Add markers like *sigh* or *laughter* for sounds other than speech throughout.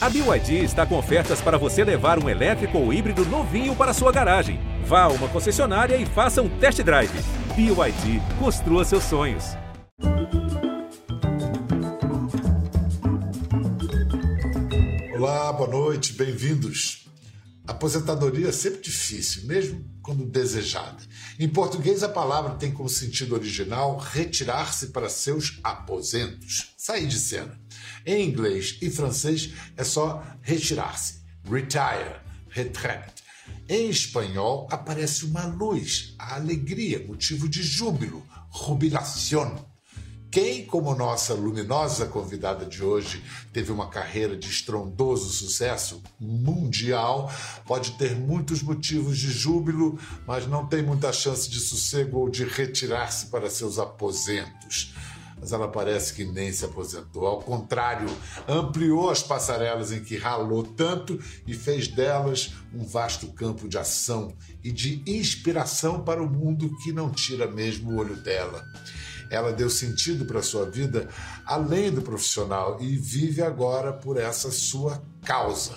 A BYD está com ofertas para você levar um elétrico ou híbrido novinho para sua garagem. Vá a uma concessionária e faça um test drive. BYD, construa seus sonhos. Olá, boa noite, bem-vindos. Aposentadoria é sempre difícil, mesmo quando desejada. Em português, a palavra tem como sentido original retirar-se para seus aposentos, sair de cena. Em inglês e francês é só retirar-se, retire, retraite. Em espanhol aparece uma luz, a alegria, motivo de júbilo, jubilación. Quem, como nossa luminosa convidada de hoje, teve uma carreira de estrondoso sucesso mundial, pode ter muitos motivos de júbilo, mas não tem muita chance de sossego ou de retirar-se para seus aposentos. Mas ela parece que nem se aposentou. Ao contrário, ampliou as passarelas em que ralou tanto e fez delas um vasto campo de ação e de inspiração para o mundo que não tira mesmo o olho dela. Ela deu sentido para sua vida além do profissional e vive agora por essa sua causa,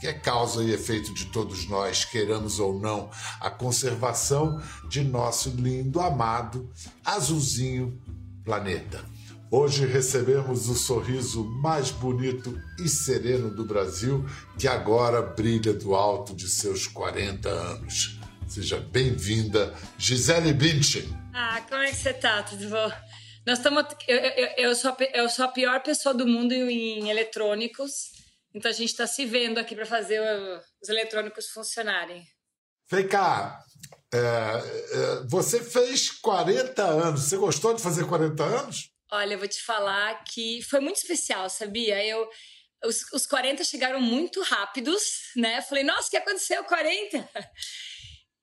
que é causa e efeito de todos nós, queiramos ou não, a conservação de nosso lindo, amado, azulzinho planeta. Hoje recebemos o sorriso mais bonito e sereno do Brasil, que agora brilha do alto de seus 40 anos. Seja bem-vinda, Gisele Bündchen. Ah, como é que você tá? Tudo bom? Nós estamos. Eu, eu, eu, sou, eu sou a pior pessoa do mundo em eletrônicos, então a gente está se vendo aqui para fazer os eletrônicos funcionarem. Vem cá, é, é, você fez 40 anos. Você gostou de fazer 40 anos? Olha, eu vou te falar que foi muito especial, sabia? Eu. Os, os 40 chegaram muito rápidos, né? Falei, nossa, o que aconteceu? 40?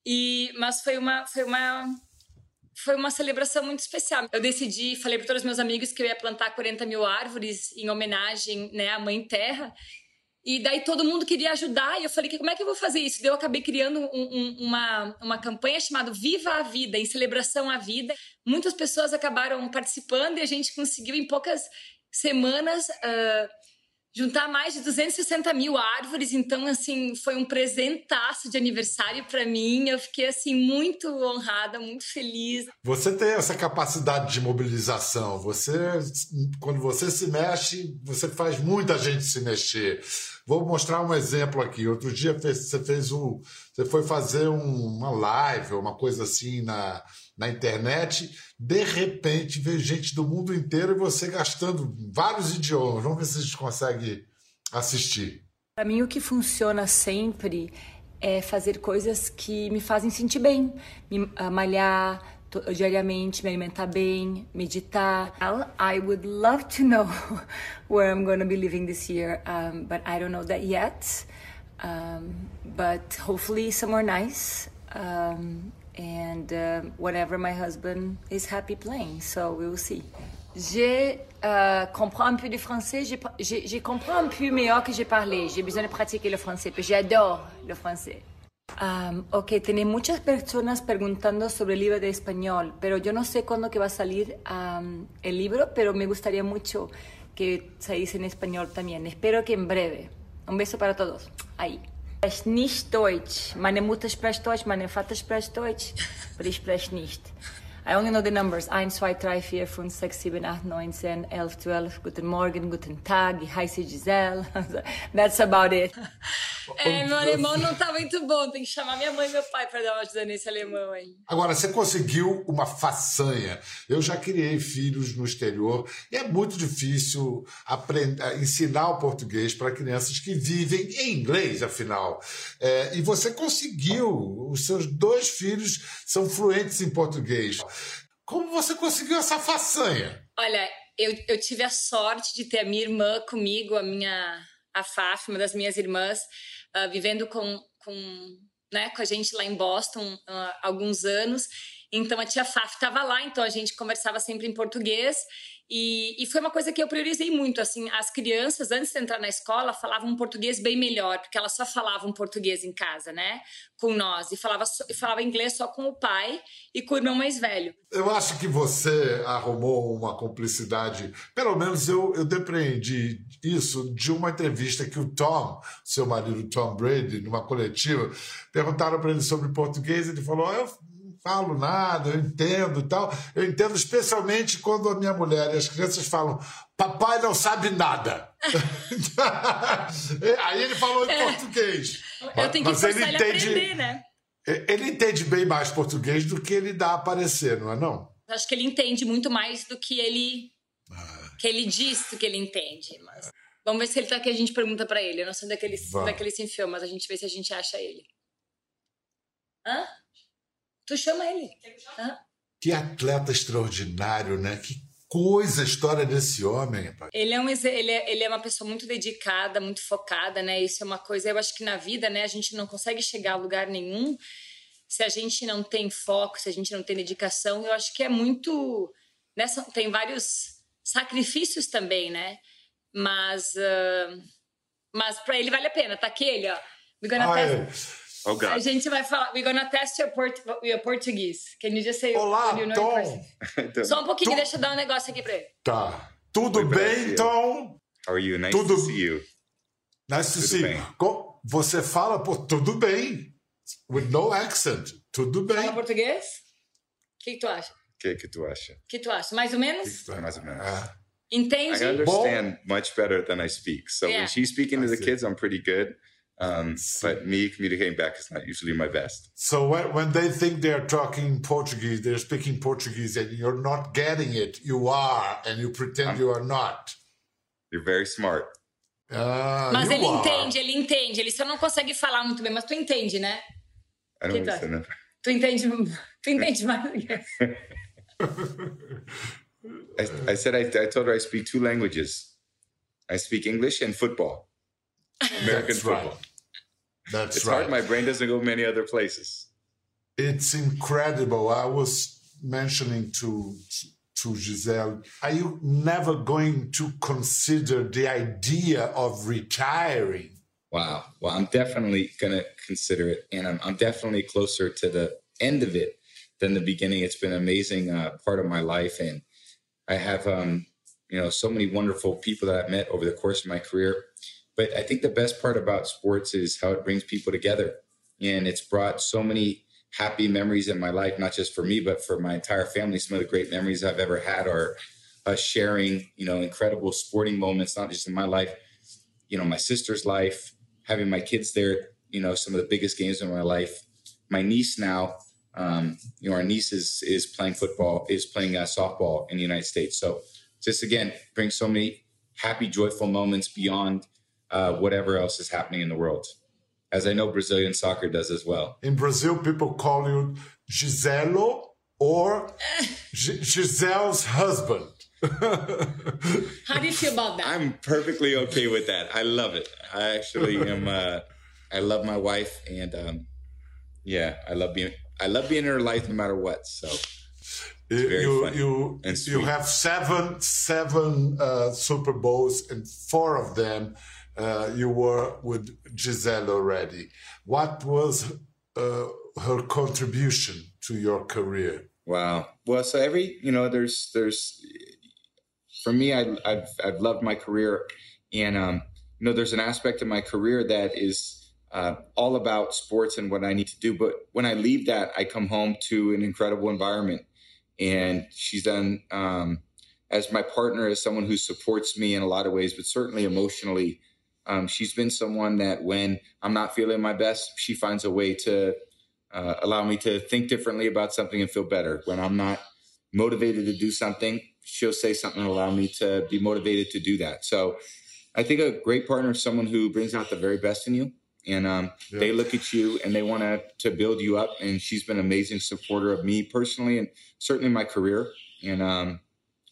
E, mas foi uma, foi uma foi uma celebração muito especial. Eu decidi, falei para todos os meus amigos que eu ia plantar 40 mil árvores em homenagem né, à Mãe Terra. E daí todo mundo queria ajudar, e eu falei, como é que eu vou fazer isso? Daí eu acabei criando um, um, uma, uma campanha chamada Viva a Vida, em celebração à vida. Muitas pessoas acabaram participando e a gente conseguiu, em poucas semanas, uh, juntar mais de 260 mil árvores. Então, assim, foi um presentaço de aniversário para mim. Eu fiquei, assim, muito honrada, muito feliz. Você tem essa capacidade de mobilização. Você, quando você se mexe, você faz muita gente se mexer. Vou mostrar um exemplo aqui. Outro dia você fez um, você foi fazer uma live, uma coisa assim na na internet, de repente vê gente do mundo inteiro e você gastando vários idiomas. Vamos ver se a gente consegue assistir. Para mim, o que funciona sempre é fazer coisas que me fazem sentir bem, me malhar diariamente, me alimentar bem, meditar. I would love to know *laughs* where I'm going to be living this year, um, but I don't know that yet. Um, but hopefully somewhere nice. Um, and uh, whatever my husband is happy playing. So we will see. J'ai euh, comprends un peu de français. J'ai compris un peu meilleur que j'ai parlé. J'ai besoin de pratiquer le français, pero j'adore le français. Um, ok, tiene muchas personas preguntando sobre el libro de español, pero yo no sé cuándo que va a salir um, el libro, pero me gustaría mucho que se dice en español también. Espero que en breve. Un beso para todos. Ahí. spreche nicht Deutsch. Meine Mutter spricht Deutsch, mein Vater spricht Deutsch, aber ich spreche nicht. I only know the numbers. 1, 2, 3, 4, 5, 6, 7, 8, 9, 10, 11, 12. Guten Morgen, guten Tag, heiße Giselle. That's about it. É, meu alemão não tá muito bom. Tem que chamar minha mãe e meu pai para dar uma ajuda nesse alemão aí. Agora, você conseguiu uma façanha. Eu já criei filhos no exterior e é muito difícil aprender, ensinar o português para crianças que vivem em inglês, afinal. É, e você conseguiu. Os seus dois filhos são fluentes em português. Como você conseguiu essa façanha? Olha, eu, eu tive a sorte de ter a minha irmã comigo, a minha a Faf, uma das minhas irmãs, uh, vivendo com, com, né, com a gente lá em Boston uh, alguns anos. Então a tia Faf estava lá, então a gente conversava sempre em português. E, e, foi uma coisa que eu priorizei muito, assim, as crianças, antes de entrar na escola, falavam um português bem melhor, porque elas só falavam português em casa, né, com nós, e falava, falava inglês só com o pai e com o irmão mais velho. Eu acho que você arrumou uma cumplicidade, pelo menos eu, eu depreendi isso de uma entrevista que o Tom, seu marido Tom Brady, numa coletiva, perguntaram para ele sobre português, ele falou, eu falo nada, eu entendo e tal. Eu entendo especialmente quando a minha mulher e as crianças falam, papai não sabe nada. *laughs* Aí ele falou em é. português. Eu tenho que mas ele entende, aprender, né? Ele entende bem mais português do que ele dá a aparecer, não é não? Acho que ele entende muito mais do que ele ah. que ele diz que ele entende. Mas vamos ver se ele tá aqui. A gente pergunta para ele. Eu não sei onde é onde é que ele se enfiou, mas a gente vê se a gente acha ele. Hã? Tu chama ele. Que atleta extraordinário, né? Que coisa a história desse homem. Ele é, um, ele, é, ele é uma pessoa muito dedicada, muito focada, né? Isso é uma coisa, eu acho que na vida, né, a gente não consegue chegar a lugar nenhum se a gente não tem foco, se a gente não tem dedicação. Eu acho que é muito. Nessa, tem vários sacrifícios também, né? Mas, uh, mas para ele vale a pena. Tá aqui ele, ó. Gonna ah, é. Oh, God. A gente vai falar. We're gonna test your, port your Portuguese. Can you just say Olá, you know Tom. então, Só um pouquinho, tu... deixa eu dar um negócio aqui pra ele. Tá. Tudo Oi, bem, Tom? How are you? Nice Tudo... to see you. Nice to Tudo see you. Você fala por tudo bem. With no accent. Tudo bem. Fala português? O que, que, tu acha? O que, que tu acha? O que tu acha? Mais ou menos? Que que mais ou menos. Ah. Entende? I understand Bom, much better than I speak. So yeah. when she's speaking to the kids, I'm pretty good. Um, but me communicating back is not usually my best. So when, when they think they're talking Portuguese, they're speaking Portuguese, and you're not getting it, you are, and you pretend I'm, you are not. You're very smart. Uh, mas ele are. entende, ele entende. Ele só não consegue falar muito bem, mas tu entende, né? I don't understand tu, tu entende, *laughs* tu entende mais *laughs* I, I said I, I told her I speak two languages. I speak English and football. *laughs* American That's football. Right. That's it's right. hard. My brain doesn't go many other places. It's incredible. I was mentioning to to Giselle, are you never going to consider the idea of retiring? Wow. Well, I'm definitely going to consider it, and I'm, I'm, definitely closer to the end of it than the beginning. It's been an amazing uh, part of my life, and I have, um, you know, so many wonderful people that I've met over the course of my career. But I think the best part about sports is how it brings people together. And it's brought so many happy memories in my life, not just for me, but for my entire family. Some of the great memories I've ever had are us sharing, you know, incredible sporting moments, not just in my life, you know, my sister's life, having my kids there, you know, some of the biggest games in my life. My niece now, um, you know, our niece is is playing football, is playing uh, softball in the United States. So just again, brings so many happy, joyful moments beyond uh, whatever else is happening in the world, as I know Brazilian soccer does as well. In Brazil, people call you Giselo or *laughs* G- Giselle's husband. *laughs* How do you feel about that? I'm perfectly okay with that. I love it. I actually am. Uh, I love my wife, and um, yeah, I love being. I love being in her life no matter what. So you you you have seven seven uh, Super Bowls, and four of them uh, you were with Giselle already. What was uh, her contribution to your career? Wow. Well, so every you know, there's there's for me, I, have I've loved my career, and um, you know, there's an aspect of my career that is uh, all about sports and what I need to do. But when I leave that, I come home to an incredible environment, and she's done. Um, as my partner, as someone who supports me in a lot of ways, but certainly emotionally, um, she's been someone that when I'm not feeling my best, she finds a way to uh, allow me to think differently about something and feel better. When I'm not motivated to do something, she'll say something and allow me to be motivated to do that. So I think a great partner is someone who brings out the very best in you. And um, yeah. they look at you and they want to to build you up. And she's been an amazing supporter of me personally and certainly my career. And um,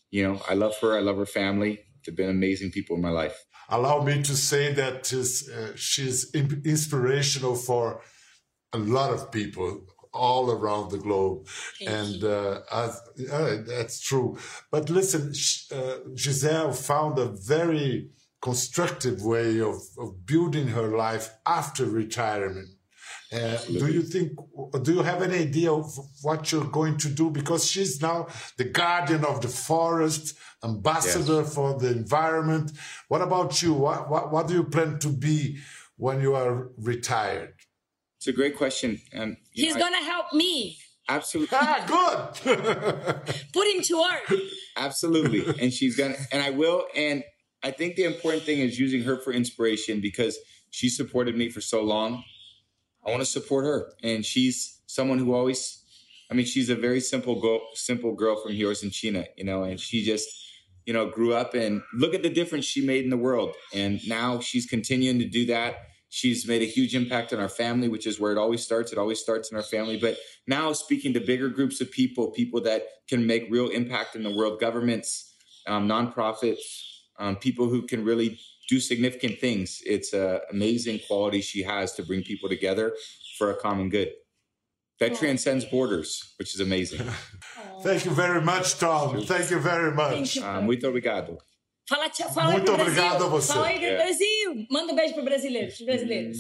you know, I love her. I love her family. They've been amazing people in my life allow me to say that is, uh, she's inspirational for a lot of people all around the globe. Thank and uh, uh, that's true. But listen, uh, Giselle found a very constructive way of, of building her life after retirement. Uh, do you think, do you have any idea of what you're going to do? Because she's now the guardian of the forest, ambassador yes. for the environment. What about you? What, what, what do you plan to be when you are retired? It's a great question. Um, He's going to help me. Absolutely. Ah, good. *laughs* *laughs* Put him to work. Absolutely. And she's going to, and I will. And I think the important thing is using her for inspiration because she supported me for so long. I want to support her. And she's someone who always, I mean, she's a very simple girl, simple girl from China, you know, and she just, you know, grew up and look at the difference she made in the world. And now she's continuing to do that She's made a huge impact on our family, which is where it always starts. It always starts in our family. But now speaking to bigger groups of people, people that can make real impact in the world, governments, um, nonprofits, um, people who can really do significant things. It's an amazing quality she has to bring people together for a common good. That transcends borders, which is amazing. *laughs* Thank you very much, Tom. Thank you very much. Uh, muito obrigado. Fala, fala Muito obrigado Brasil. a você. Fala aí do é. Brasil. Manda um beijo para brasileiros, brasileiros.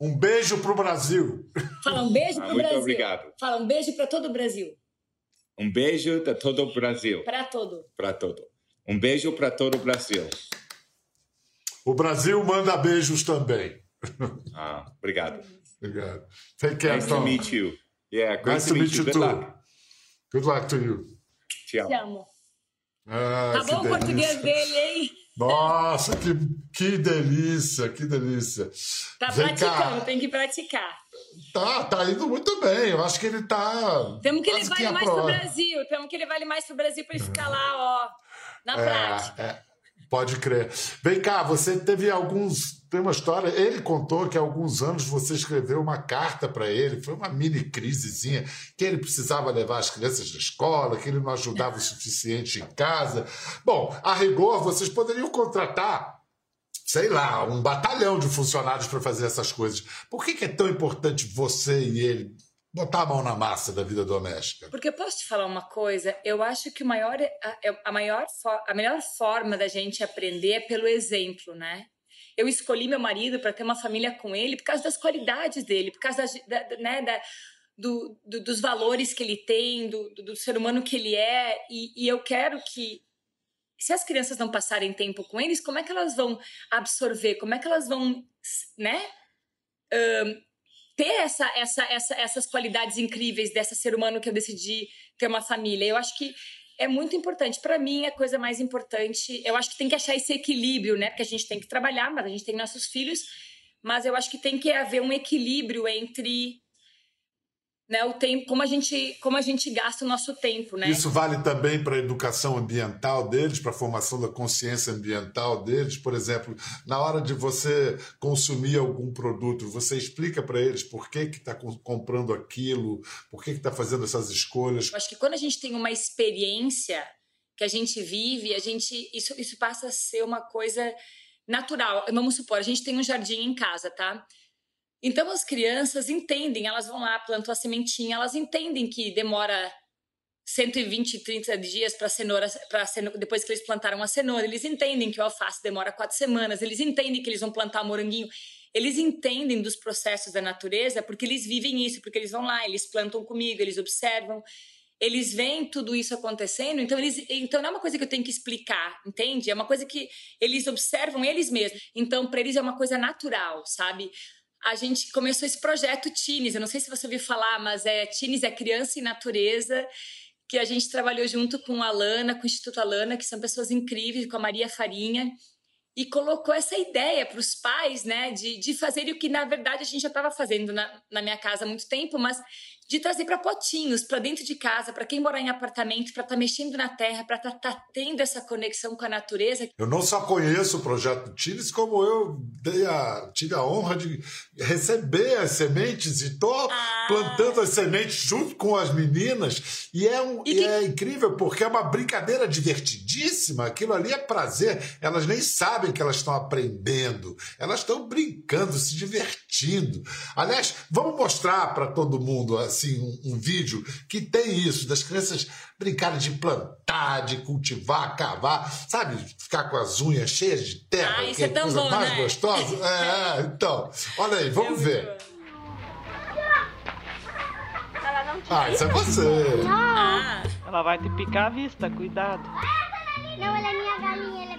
Um beijo para o Brasil. Fala um beijo para o ah, muito Brasil. obrigado. Fala um beijo para todo o Brasil. Um beijo para todo o Brasil. Para todo. Para todo. Um beijo para todo o Brasil. O Brasil manda beijos também. Ah, obrigado. Obrigado. Take care, nice Tom. to meet you. Yeah, great nice to meet, you. Good too. luck. Good luck to you. Te amo. Te amo. Ah, tá bom o português dele, hein? Nossa, que, que delícia, que delícia. Tá Vem praticando, cá. tem que praticar. Tá, tá indo muito bem. Eu acho que ele tá. Temos que levar ele mais pro Brasil. Temos que levar ele mais pro Brasil para ele ficar lá, ó, na é, prática. É, pode crer. Vem cá, você teve alguns tem uma história, ele contou que há alguns anos você escreveu uma carta para ele, foi uma mini crisezinha, que ele precisava levar as crianças da escola, que ele não ajudava o suficiente em casa. Bom, a rigor, vocês poderiam contratar sei lá, um batalhão de funcionários para fazer essas coisas. Por que, que, é tão importante você e ele botar a mão na massa da vida doméstica? Porque eu posso te falar uma coisa, eu acho que o maior, a, a, maior, a melhor forma da gente aprender é pelo exemplo, né? Eu escolhi meu marido para ter uma família com ele por causa das qualidades dele, por causa da, da, né, da, do, do, dos valores que ele tem, do, do, ser humano que ele é. E, e, eu quero que, se as crianças não passarem tempo com eles, como é que elas vão absorver? Como é que elas vão, né? Um, ter essa, essa, essa, essas qualidades incríveis dessa ser humano que eu decidi ter uma família. Eu acho que é muito importante. Para mim, a coisa mais importante, eu acho que tem que achar esse equilíbrio, né? Porque a gente tem que trabalhar, mas a gente tem nossos filhos. Mas eu acho que tem que haver um equilíbrio entre né, o tempo, como a gente, como a gente gasta o nosso tempo, né? Isso vale também para a educação ambiental deles, para a formação da consciência ambiental deles. Por exemplo, na hora de você consumir algum produto, você explica para eles por que que está comprando aquilo, por que que está fazendo essas escolhas. Eu acho que quando a gente tem uma experiência que a gente vive, a gente isso isso passa a ser uma coisa natural. Vamos supor, a gente tem um jardim em casa, tá? Então as crianças entendem, elas vão lá, plantam a sementinha, elas entendem que demora 120, 30 dias para cenoura, para cenoura, depois que eles plantaram a cenoura, eles entendem que o alface demora quatro semanas, eles entendem que eles vão plantar moranguinho, eles entendem dos processos da natureza porque eles vivem isso, porque eles vão lá, eles plantam comigo, eles observam, eles veem tudo isso acontecendo, então eles, então não é uma coisa que eu tenho que explicar, entende? É uma coisa que eles observam eles mesmos. Então para eles é uma coisa natural, sabe? A gente começou esse projeto Teens. Eu não sei se você ouviu falar, mas é Teens é Criança e Natureza, que a gente trabalhou junto com a Alana, com o Instituto Alana, que são pessoas incríveis, com a Maria Farinha, e colocou essa ideia para os pais, né, de, de fazer o que na verdade a gente já estava fazendo na, na minha casa há muito tempo, mas de trazer para potinhos, para dentro de casa, para quem morar em apartamento, para estar tá mexendo na terra, para estar tá, tá tendo essa conexão com a natureza. Eu não só conheço o projeto Tires, como eu dei a, tive a honra de receber as sementes e estou ah. plantando as sementes junto com as meninas. E é, um, e que... é incrível porque é uma brincadeira divertidíssima. Aquilo ali é prazer. Elas nem sabem que elas estão aprendendo, elas estão brincando, se divertindo. Aliás, vamos mostrar para todo mundo assim um, um, vídeo que tem isso, das crianças brincarem de plantar, de cultivar, cavar, sabe? Ficar com as unhas cheias de terra, ah, isso é, é tão coisa bom, mais né? gostosa. *laughs* É, então, olha aí, vamos é ver. Ah, isso é você. Ah. Ela vai te picar a vista, cuidado. Não, ela é minha galinha,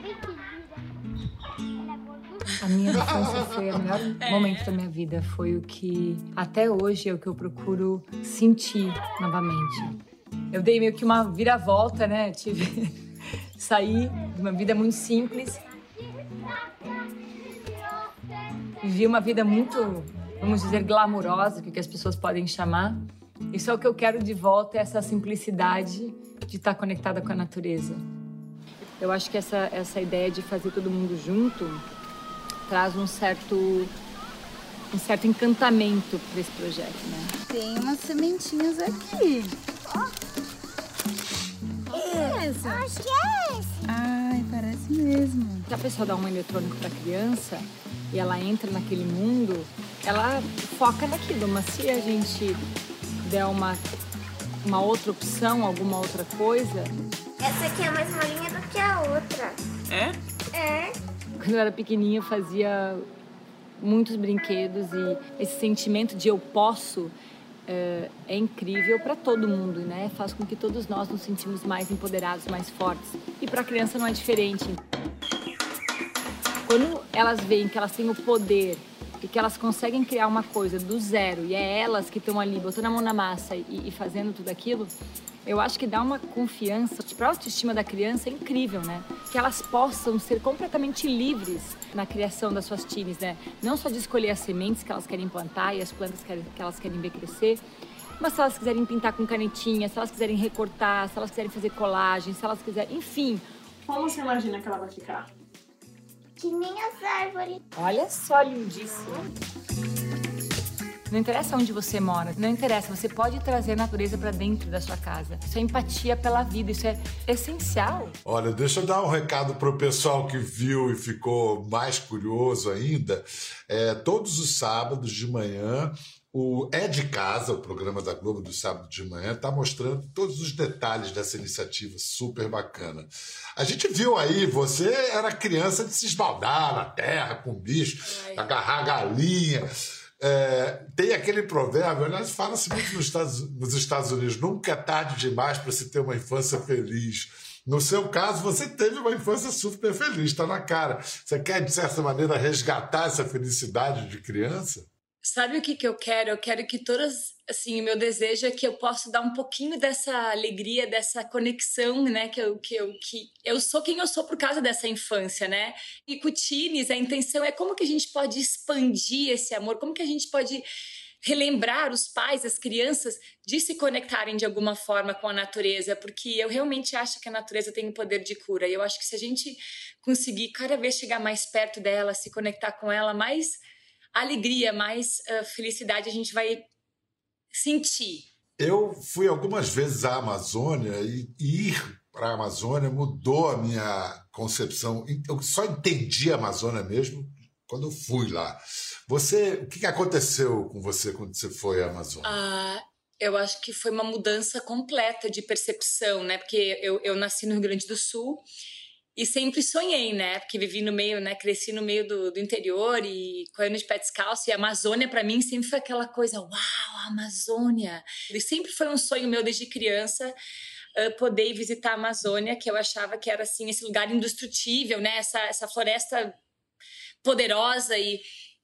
A minha infância foi o melhor *laughs* é. momento da minha vida. Foi o que, até hoje, é o que eu procuro sentir novamente. Eu dei meio que uma viravolta, né? Tive. *laughs* Saí de uma vida muito simples. Vivi uma vida muito, vamos dizer, glamurosa, que as pessoas podem chamar. Isso é o que eu quero de volta, essa simplicidade de estar conectada com a natureza. Eu acho que essa, essa ideia de fazer todo mundo junto traz um certo um certo encantamento para esse projeto, né? Tem umas sementinhas aqui. É essa? Acho que é esse. Ai, parece mesmo. Se a pessoa dá um eletrônico para criança e ela entra naquele mundo, ela foca naquilo. Mas se a gente der uma uma outra opção, alguma outra coisa, essa aqui é mais molinha do que a outra. É? É. Quando eu era pequenininha, eu fazia muitos brinquedos e esse sentimento de eu posso é, é incrível para todo mundo, né? Faz com que todos nós nos sentimos mais empoderados, mais fortes. E para a criança não é diferente. Quando elas veem que elas têm o poder e que elas conseguem criar uma coisa do zero e é elas que estão ali botando a mão na massa e, e fazendo tudo aquilo, eu acho que dá uma confiança para a autoestima da criança incrível, né? Que elas possam ser completamente livres na criação das suas teens, né? Não só de escolher as sementes que elas querem plantar e as plantas que elas querem ver crescer, mas se elas quiserem pintar com canetinha, se elas quiserem recortar, se elas quiserem fazer colagem, se elas quiserem, enfim. Como você imagina que ela vai ficar? Que nem as árvores. Olha só, lindíssimo. Não interessa onde você mora, não interessa, você pode trazer a natureza para dentro da sua casa. Isso é empatia pela vida, isso é essencial. Olha, deixa eu dar um recado para o pessoal que viu e ficou mais curioso ainda. É, todos os sábados de manhã o É de Casa, o programa da Globo do sábado de manhã, está mostrando todos os detalhes dessa iniciativa super bacana. A gente viu aí, você era criança de se esbaldar na terra com bicho, agarrar galinha. É, tem aquele provérbio, aliás, fala-se muito nos Estados, nos Estados Unidos: nunca é tarde demais para se ter uma infância feliz. No seu caso, você teve uma infância super feliz, está na cara. Você quer, de certa maneira, resgatar essa felicidade de criança? Sabe o que, que eu quero? Eu quero que todas, assim, o meu desejo é que eu possa dar um pouquinho dessa alegria, dessa conexão, né? Que eu, que eu, que eu sou quem eu sou por causa dessa infância, né? E com o Tines, a intenção é como que a gente pode expandir esse amor, como que a gente pode relembrar os pais, as crianças, de se conectarem de alguma forma com a natureza, porque eu realmente acho que a natureza tem o poder de cura. E eu acho que se a gente conseguir cada vez chegar mais perto dela, se conectar com ela, mais alegria, mais uh, felicidade a gente vai sentir. Eu fui algumas vezes à Amazônia e ir para a Amazônia mudou a minha concepção. Eu só entendi a Amazônia mesmo quando eu fui lá. Você, o que aconteceu com você quando você foi à Amazônia? Ah, eu acho que foi uma mudança completa de percepção, né? Porque eu, eu nasci no Rio Grande do Sul e sempre sonhei, né? Porque vivi no meio, né? Cresci no meio do, do interior e correndo de pé descalço. E a Amazônia, para mim, sempre foi aquela coisa: uau, a Amazônia! E sempre foi um sonho meu desde criança uh, poder visitar a Amazônia, que eu achava que era, assim, esse lugar indestrutível, né? Essa, essa floresta poderosa e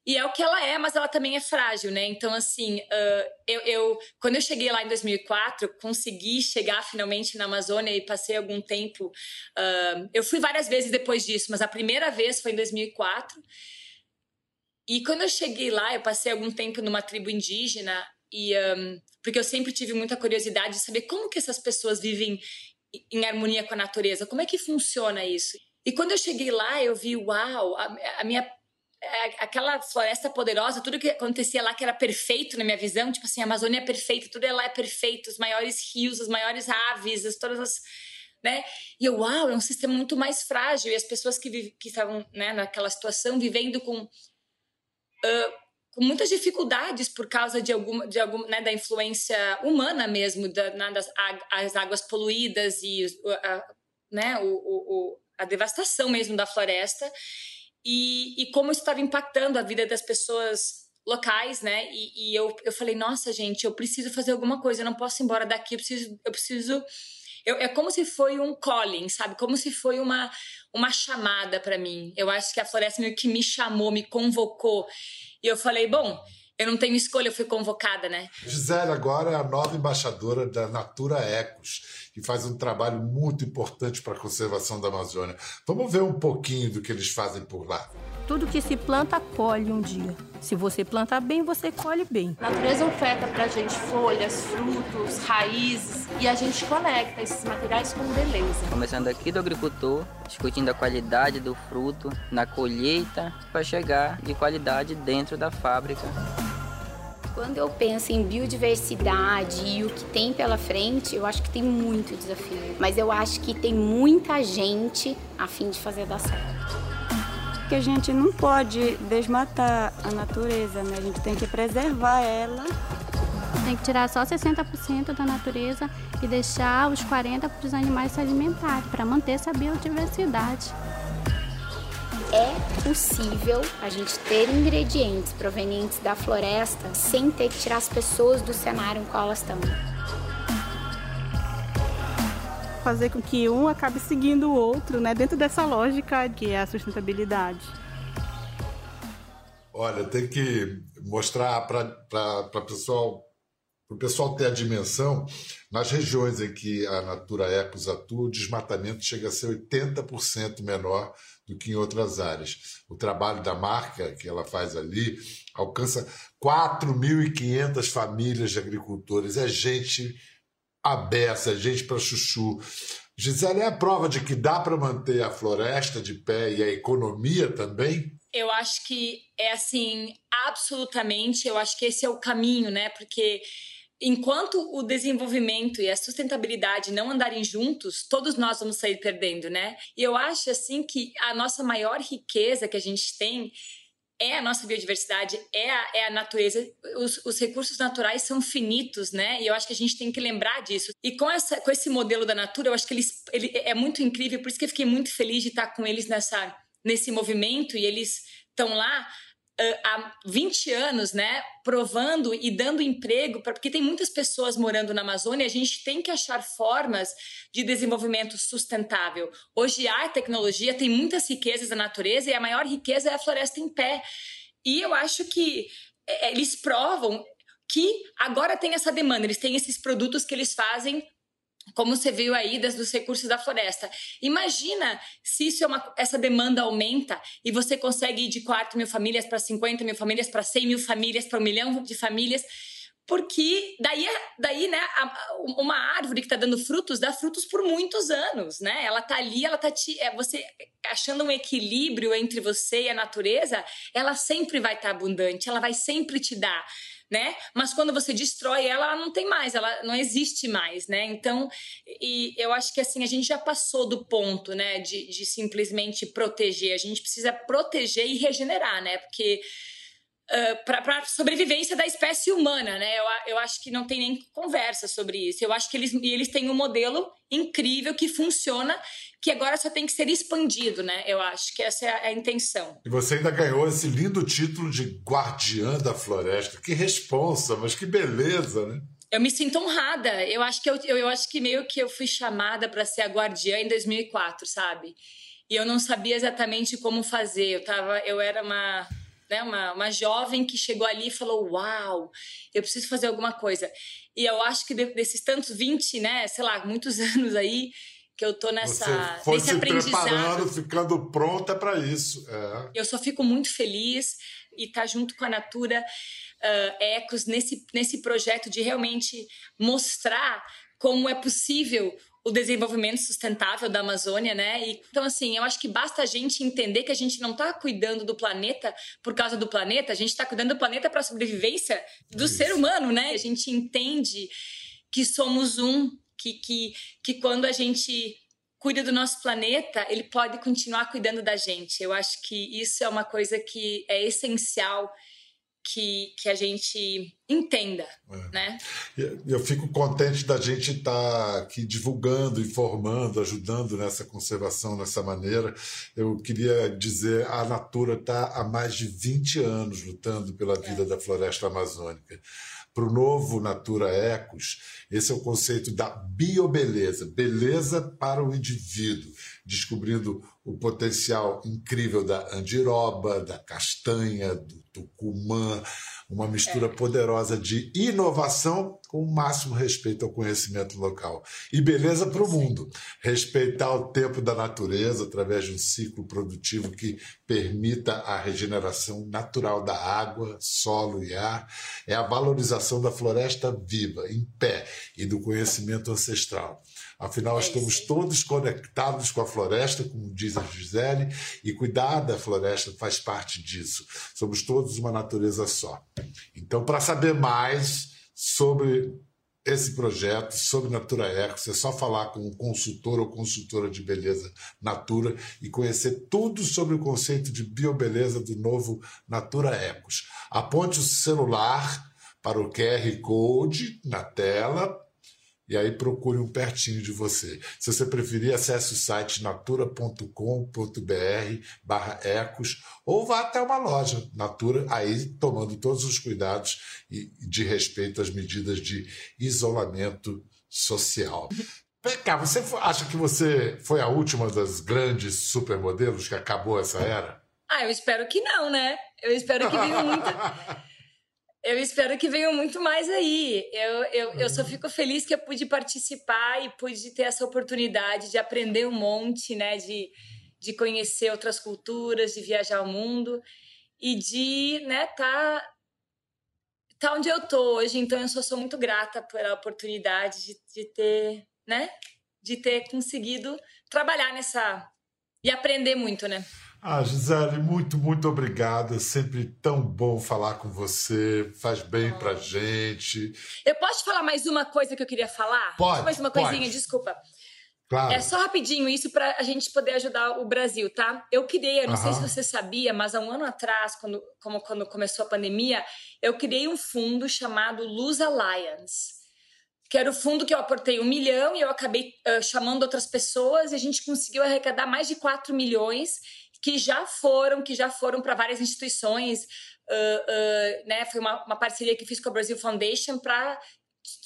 e é o que ela é, mas ela também é frágil, né? Então, assim, uh, eu, eu, quando eu cheguei lá em 2004, consegui chegar finalmente na Amazônia e passei algum tempo. Uh, eu fui várias vezes depois disso, mas a primeira vez foi em 2004. E quando eu cheguei lá, eu passei algum tempo numa tribo indígena E um, porque eu sempre tive muita curiosidade de saber como que essas pessoas vivem em harmonia com a natureza, como é que funciona isso? E quando eu cheguei lá, eu vi, uau, a, a minha aquela floresta poderosa, tudo que acontecia lá que era perfeito na minha visão, tipo assim, a Amazônia é perfeita, tudo lá é perfeito, os maiores rios, as maiores aves, as, todas as, né? E eu, uau, é um sistema muito mais frágil e as pessoas que, que estavam, né, naquela situação vivendo com uh, com muitas dificuldades por causa de alguma, de alguma né, da influência humana mesmo, da, das as águas poluídas e né, o, o, a devastação mesmo da floresta e, e como isso estava impactando a vida das pessoas locais, né? E, e, eu, eu falei, nossa, gente, eu preciso fazer alguma coisa, eu não posso ir embora daqui, eu preciso. Eu preciso eu, é como se foi um calling, sabe? Como se foi uma, uma chamada para mim. Eu acho que a floresta meio que me chamou, me convocou. E eu falei, bom, eu não tenho escolha, eu fui convocada, né? Gisele agora é a nova embaixadora da Natura Ecos, que faz um trabalho muito importante para a conservação da Amazônia. Vamos ver um pouquinho do que eles fazem por lá. Tudo que se planta, colhe um dia. Se você planta bem, você colhe bem. A natureza oferta pra gente folhas, frutos, raízes e a gente conecta esses materiais com beleza. Começando aqui do agricultor, discutindo a qualidade do fruto na colheita para chegar de qualidade dentro da fábrica. Quando eu penso em biodiversidade e o que tem pela frente, eu acho que tem muito desafio. Mas eu acho que tem muita gente a fim de fazer dar certo que a gente não pode desmatar a natureza, né? A gente tem que preservar ela. Tem que tirar só 60% da natureza e deixar os 40% para os animais se alimentarem, para manter essa biodiversidade. É possível a gente ter ingredientes provenientes da floresta sem ter que tirar as pessoas do cenário em qual elas estão fazer com que um acabe seguindo o outro, né? Dentro dessa lógica que é a sustentabilidade. Olha, tem que mostrar para pessoal, o pessoal ter a dimensão, nas regiões em que a Natura Ecos atua, o desmatamento chega a ser 80% menor do que em outras áreas. O trabalho da marca que ela faz ali alcança 4.500 famílias de agricultores. É gente a beça, gente para chuchu. Gisele, é a prova de que dá para manter a floresta de pé e a economia também? Eu acho que é assim, absolutamente. Eu acho que esse é o caminho, né? Porque enquanto o desenvolvimento e a sustentabilidade não andarem juntos, todos nós vamos sair perdendo, né? E eu acho assim que a nossa maior riqueza que a gente tem é a nossa biodiversidade, é a, é a natureza. Os, os, recursos naturais são finitos, né? E eu acho que a gente tem que lembrar disso. E com, essa, com esse modelo da natura, eu acho que eles, ele é muito incrível, por isso que eu fiquei muito feliz de estar com eles nessa, nesse movimento e eles estão lá há 20 anos, né, provando e dando emprego, pra, porque tem muitas pessoas morando na Amazônia, a gente tem que achar formas de desenvolvimento sustentável. Hoje há tecnologia, tem muitas riquezas da natureza e a maior riqueza é a floresta em pé. E eu acho que é, eles provam que agora tem essa demanda, eles têm esses produtos que eles fazem como você viu aí das, dos recursos da floresta. Imagina se isso é uma, essa demanda aumenta e você consegue ir de 4 mil famílias para 50 mil famílias, para 100 mil famílias, para um milhão de famílias. Porque daí, daí né, uma árvore que está dando frutos dá frutos por muitos anos, né? Ela está ali, ela está te, é, você achando um equilíbrio entre você e a natureza, ela sempre vai estar tá abundante, ela vai sempre te dar né? Mas quando você destrói ela, ela não tem mais, ela não existe mais, né? Então, e eu acho que assim, a gente já passou do ponto, né, de, de simplesmente proteger. A gente precisa proteger e regenerar, né? Porque Uh, para a sobrevivência da espécie humana, né? Eu, eu acho que não tem nem conversa sobre isso. Eu acho que eles, eles têm um modelo incrível que funciona que agora só tem que ser expandido, né? Eu acho que essa é a intenção. E você ainda ganhou esse lindo título de guardiã da floresta. Que responsa, mas que beleza, né? Eu me sinto honrada. Eu acho que eu, eu, eu acho que meio que eu fui chamada para ser a guardiã em 2004, sabe? E eu não sabia exatamente como fazer. Eu tava, eu era uma né, uma, uma jovem que chegou ali e falou: Uau, eu preciso fazer alguma coisa. E eu acho que desses tantos 20, né, sei lá, muitos *laughs* anos aí, que eu tô nessa Você foi se preparando, ficando pronta para isso. É. Eu só fico muito feliz e estar tá junto com a Natura. ecos nesse, nesse projeto de realmente mostrar como é possível o desenvolvimento sustentável da Amazônia, né? E, então, assim, eu acho que basta a gente entender que a gente não está cuidando do planeta por causa do planeta, a gente está cuidando do planeta para a sobrevivência do Isso. ser humano, né? A gente entende que somos um, que, que, que quando a gente cuida do nosso planeta, ele pode continuar cuidando da gente. Eu acho que isso é uma coisa que é essencial que, que a gente entenda, é. né? Eu fico contente da gente estar tá aqui divulgando, informando, ajudando nessa conservação, nessa maneira. Eu queria dizer, a Natura está há mais de 20 anos lutando pela vida é. da floresta amazônica. Para o novo Natura Ecos, esse é o conceito da biobeleza, beleza para o indivíduo, descobrindo o potencial incrível da andiroba, da castanha, do tucumã, uma mistura é. poderosa de inovação com o máximo respeito ao conhecimento local. E beleza para o mundo. Respeitar o tempo da natureza através de um ciclo produtivo que permita a regeneração natural da água, solo e ar. É a valorização da floresta viva, em pé, e do conhecimento ancestral. Afinal, é estamos todos conectados com a floresta, como diz a Gisele, e cuidar da floresta faz parte disso. Somos todos uma natureza só. Então, para saber mais sobre esse projeto, sobre Natura Ecos, é só falar com um consultor ou consultora de beleza Natura e conhecer tudo sobre o conceito de biobeleza do novo Natura Ecos. Aponte o celular para o QR Code na tela e aí procure um pertinho de você. Se você preferir, acesse o site natura.com.br barra ecos ou vá até uma loja Natura, aí tomando todos os cuidados e de respeito às medidas de isolamento social. Vem cá, você acha que você foi a última das grandes supermodelos que acabou essa era? Ah, eu espero que não, né? Eu espero que venha muita... *laughs* Eu espero que venham muito mais aí. Eu, eu, eu só fico feliz que eu pude participar e pude ter essa oportunidade de aprender um monte, né? De, de conhecer outras culturas, de viajar o mundo e de, né, tá, tá onde eu tô hoje. Então, eu só sou muito grata pela oportunidade de, de ter, né? De ter conseguido trabalhar nessa... E aprender muito, né? Ah, Gisele, muito, muito obrigado. É sempre tão bom falar com você. Faz bem pra gente. Eu posso falar mais uma coisa que eu queria falar? Pode. mais uma coisinha, pode. desculpa. Claro. É só rapidinho isso para a gente poder ajudar o Brasil, tá? Eu criei, eu não sei se você sabia, mas há um ano atrás, quando, como, quando começou a pandemia, eu criei um fundo chamado Luz Alliance que era o fundo que eu aportei um milhão e eu acabei uh, chamando outras pessoas e a gente conseguiu arrecadar mais de 4 milhões que já foram, que já foram para várias instituições. Uh, uh, né? Foi uma, uma parceria que fiz com a Brasil Foundation para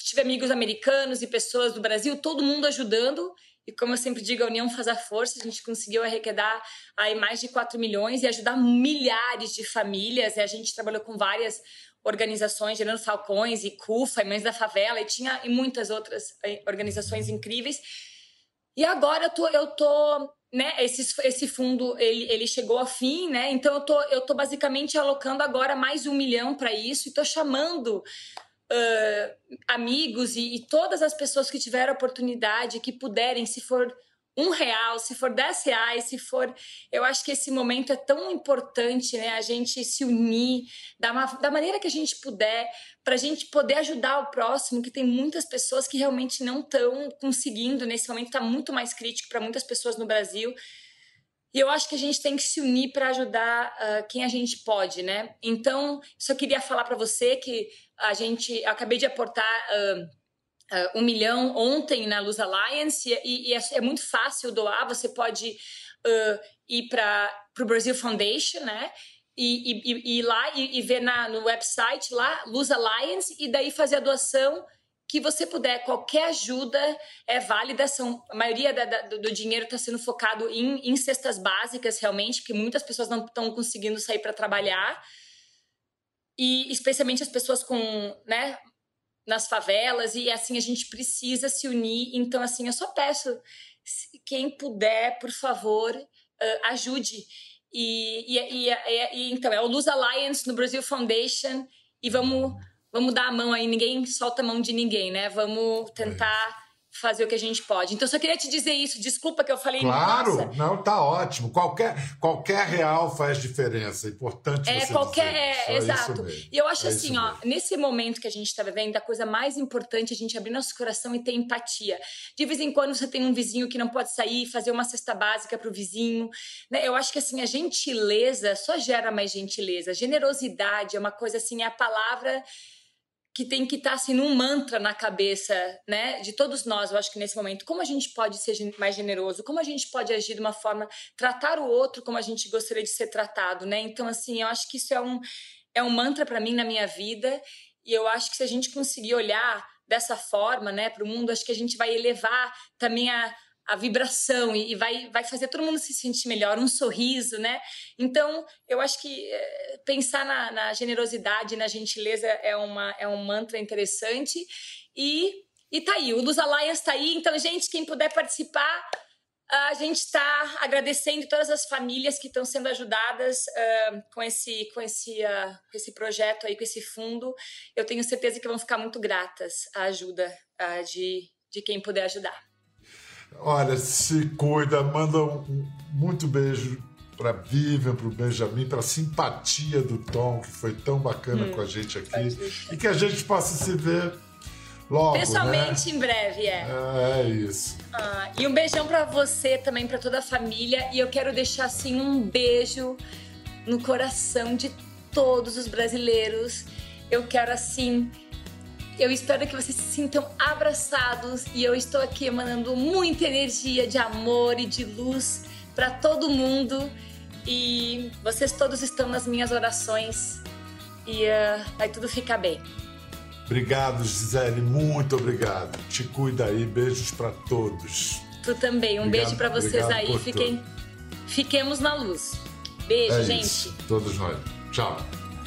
tive amigos americanos e pessoas do Brasil, todo mundo ajudando. E como eu sempre digo, a união faz a força. A gente conseguiu arrecadar aí mais de 4 milhões e ajudar milhares de famílias. E a gente trabalhou com várias organizações, Gerando Falcões e CUFA, e Mães da Favela, e tinha e muitas outras eh, organizações incríveis. E agora eu tô, eu tô né, esse, esse fundo ele, ele chegou ao fim, né? Então eu tô, eu tô basicamente alocando agora mais um milhão para isso e tô chamando uh, amigos e, e, todas as pessoas que tiveram oportunidade, que puderem, se for um real, se for dez reais, se for. Eu acho que esse momento é tão importante, né? A gente se unir da, uma, da maneira que a gente puder, para a gente poder ajudar o próximo, que tem muitas pessoas que realmente não estão conseguindo. Nesse momento está muito mais crítico para muitas pessoas no Brasil. E eu acho que a gente tem que se unir para ajudar uh, quem a gente pode, né? Então, só queria falar para você que a gente. acabei de aportar. Uh, uh, um milhão ontem na Luz Alliance e, e é, é, muito fácil doar. Você pode uh, ir para o Brasil Foundation, né? E, e, e lá e, e, ver na, no website lá, Luz Alliance, e daí fazer a doação que você puder. Qualquer ajuda é válida. São, a maioria da, da, do dinheiro está sendo focado em, em cestas básicas, realmente, porque muitas pessoas não estão conseguindo sair para trabalhar. E especialmente as pessoas com né, nas favelas e assim a gente precisa se unir. Então assim, eu só peço quem puder, por favor, uh, ajude. E, e, e, e, então é o Luz Alliance no Brasil Foundation e vamos, vamos dar a mão aí, ninguém solta a mão de ninguém, né? Vamos tentar fazer o que a gente pode. Então, só queria te dizer isso. Desculpa que eu falei. Claro, nossa. não, tá ótimo. Qualquer, qualquer real faz diferença. É importante É, você qualquer. dizer. É, isso exato. E eu acho É assim, ó, nesse momento que a gente tá vivendo, a coisa mais importante é a gente abrir nosso coração e ter empatia. De vez em quando você tem um vizinho que não pode sair, fazer uma cesta básica pro vizinho. Né? Eu acho que assim, a gentileza só gera mais gentileza. Generosidade é uma coisa assim, é a palavra que tem que estar assim num mantra na cabeça, né, de todos nós, eu acho que nesse momento, como a gente pode ser mais generoso, como a gente pode agir de uma forma tratar o outro como a gente gostaria de ser tratado, né? Então assim, eu acho que isso é um é um mantra para mim na minha vida, e eu acho que se a gente conseguir olhar dessa forma, né, para o mundo, acho que a gente vai elevar também a a vibração e, vai, vai fazer todo mundo se sentir melhor, um sorriso, né? Então, eu acho que eh, pensar na, na generosidade, na gentileza é, uma, é um mantra interessante. E, e tá aí, o Luz Alliance tá aí. Então, gente, quem puder participar, a gente está agradecendo todas as famílias que estão sendo ajudadas ah, com, esse, com, esse, ah, com esse projeto aí, com esse fundo. Eu tenho certeza que vão ficar muito gratas à ajuda ah, de, de quem puder ajudar. Olha, se cuida, manda um, um muito beijo para Vivian, para o Benjamin, para a simpatia do Tom, que foi tão bacana Hum, com a gente aqui. E que a gente possa se ver logo. Pessoalmente, Né? em breve, é. É isso. Ah, e um beijão pra você também, pra toda a família. E eu quero deixar assim um beijo no coração de todos os brasileiros. Eu quero assim. Eu espero que vocês se sintam abraçados e eu estou aqui emanando muita energia de amor e de luz para todo mundo. E vocês todos estão nas minhas orações e ah, vai tudo ficar bem. Obrigado, Gisele, muito obrigado. Te cuida aí, beijos para todos. Tu também. Um Obrigado- beijo pra vocês aí. Fiquem, fiquemos na luz. Beijo, é gente. isso, todos nós. Tchau.